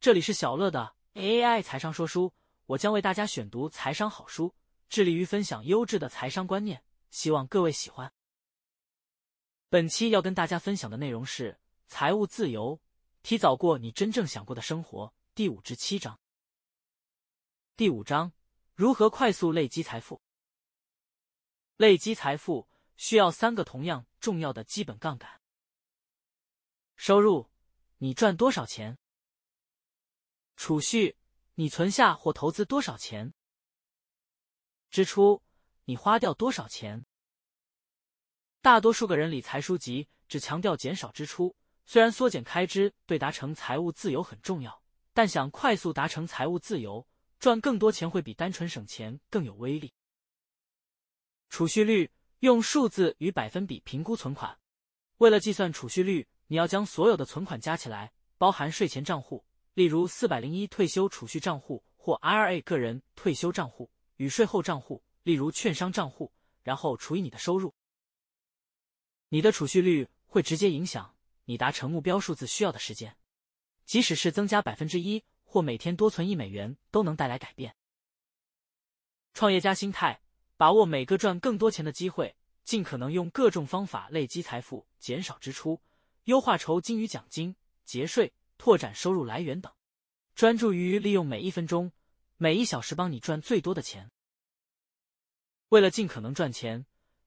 这里是小乐的 AI 财商说书，我将为大家选读财商好书，致力于分享优质的财商观念，希望各位喜欢。本期要跟大家分享的内容是财务自由，提早过你真正想过的生活第五至七章。第五章如何快速累积财富？累积财富需要三个同样重要的基本杠杆：收入。你赚多少钱？储蓄，你存下或投资多少钱？支出，你花掉多少钱？大多数个人理财书籍只强调减少支出，虽然缩减开支对达成财务自由很重要，但想快速达成财务自由，赚更多钱会比单纯省钱更有威力。储蓄率，用数字与百分比评估存款，为了计算储蓄率。你要将所有的存款加起来，包含税前账户，例如四百零一退休储蓄账户或 IRA 个人退休账户与税后账户，例如券商账户，然后除以你的收入。你的储蓄率会直接影响你达成目标数字需要的时间，即使是增加百分之一或每天多存一美元，都能带来改变。创业家心态，把握每个赚更多钱的机会，尽可能用各种方法累积财富，减少支出。优化酬金与奖金、节税、拓展收入来源等，专注于利用每一分钟、每一小时帮你赚最多的钱。为了尽可能赚钱，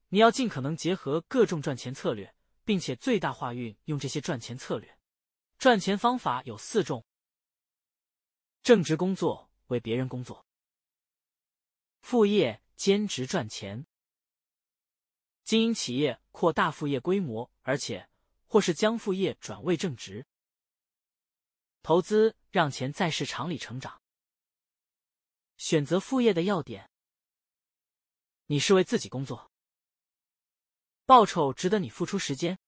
你要尽可能结合各种赚钱策略，并且最大化运用这些赚钱策略。赚钱方法有四种：正职工作为别人工作，副业兼职赚钱，经营企业扩大副业规模，而且。或是将副业转为正职，投资让钱在市场里成长。选择副业的要点：你是为自己工作，报酬值得你付出时间，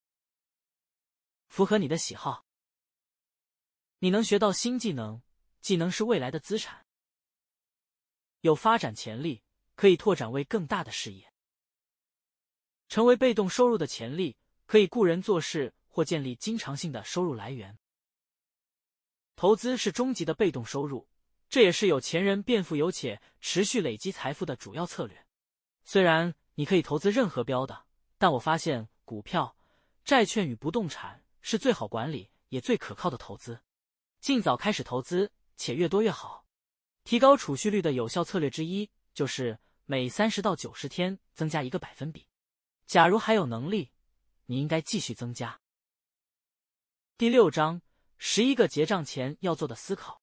符合你的喜好，你能学到新技能，技能是未来的资产，有发展潜力，可以拓展为更大的事业，成为被动收入的潜力。可以雇人做事或建立经常性的收入来源。投资是终极的被动收入，这也是有钱人变富有且持续累积财富的主要策略。虽然你可以投资任何标的，但我发现股票、债券与不动产是最好管理也最可靠的投资。尽早开始投资，且越多越好。提高储蓄率的有效策略之一就是每三十到九十天增加一个百分比。假如还有能力。你应该继续增加。第六章，十一个结账前要做的思考。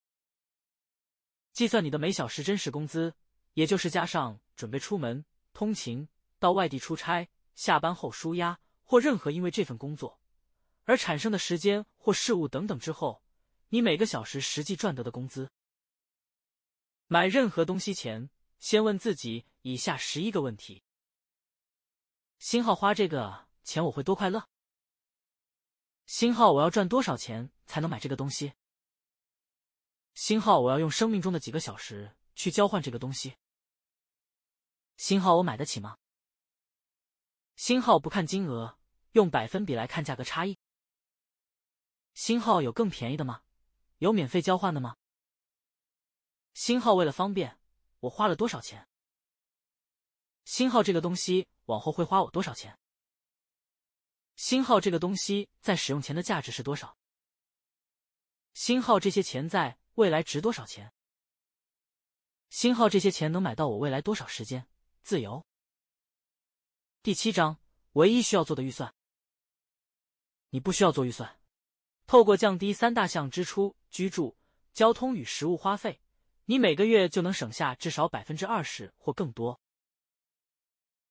计算你的每小时真实工资，也就是加上准备出门、通勤、到外地出差、下班后舒压或任何因为这份工作而产生的时间或事物等等之后，你每个小时实际赚得的工资。买任何东西前，先问自己以下十一个问题：星号花这个。钱我会多快乐？星号我要赚多少钱才能买这个东西？星号我要用生命中的几个小时去交换这个东西？星号我买得起吗？星号不看金额，用百分比来看价格差异。星号有更便宜的吗？有免费交换的吗？星号为了方便，我花了多少钱？星号这个东西往后会花我多少钱？星号这个东西在使用前的价值是多少？星号这些钱在未来值多少钱？星号这些钱能买到我未来多少时间自由？第七章，唯一需要做的预算。你不需要做预算，透过降低三大项支出——居住、交通与食物花费，你每个月就能省下至少百分之二十或更多。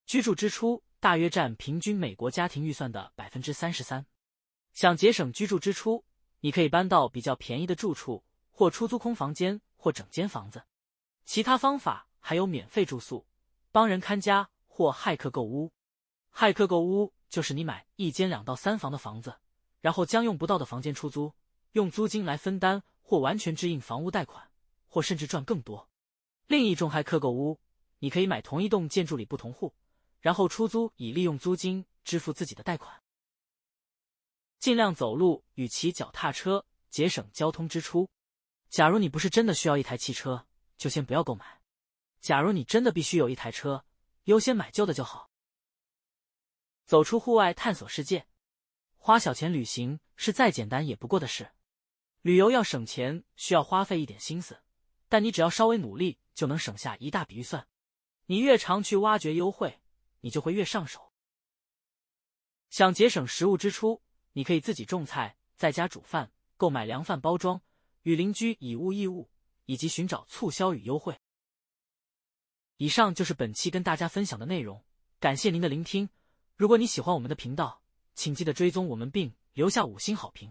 居住支出。大约占平均美国家庭预算的百分之三十三。想节省居住支出，你可以搬到比较便宜的住处，或出租空房间或整间房子。其他方法还有免费住宿、帮人看家或骇客购屋。骇客购屋就是你买一间两到三房的房子，然后将用不到的房间出租，用租金来分担或完全支应房屋贷款，或甚至赚更多。另一种骇客购屋，你可以买同一栋建筑里不同户，然后出租以利用租金支付自己的贷款。尽量走路与骑脚踏车，节省交通支出。假如你不是真的需要一台汽车，就先不要购买；假如你真的必须有一台车，优先买旧的就好。走出户外，探索世界，花小钱旅行是再简单也不过的事。旅游要省钱，需要花费一点心思，但你只要稍微努力，就能省下一大笔预算。你越常去挖掘优惠，你就会越上手。想节省食物支出，你可以自己种菜，在家煮饭，购买凉饭包装，与邻居以物易物，以及寻找促销与优惠。以上就是本期跟大家分享的内容，感谢您的聆听。如果你喜欢我们的频道，请记得追踪我们并留下五星好评。